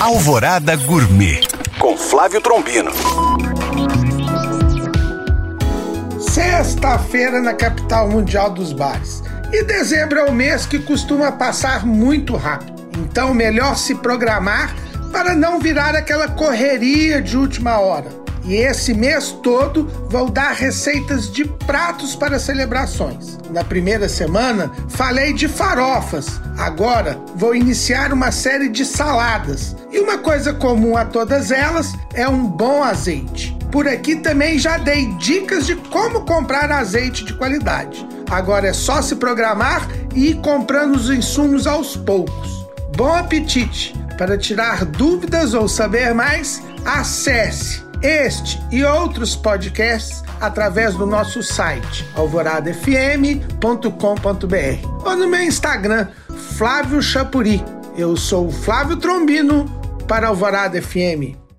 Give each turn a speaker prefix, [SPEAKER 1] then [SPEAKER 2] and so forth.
[SPEAKER 1] Alvorada Gourmet com Flávio Trombino.
[SPEAKER 2] Sexta-feira na capital mundial dos bares. E dezembro é o mês que costuma passar muito rápido. Então, melhor se programar para não virar aquela correria de última hora. E esse mês todo vou dar receitas de pratos para celebrações. Na primeira semana falei de farofas. Agora vou iniciar uma série de saladas. E uma coisa comum a todas elas é um bom azeite. Por aqui também já dei dicas de como comprar azeite de qualidade. Agora é só se programar e ir comprando os insumos aos poucos. Bom apetite! Para tirar dúvidas ou saber mais, acesse este e outros podcasts através do nosso site alvoradafm.com.br ou no meu Instagram, Flávio Chapuri. Eu sou Flávio Trombino para Alvorada FM.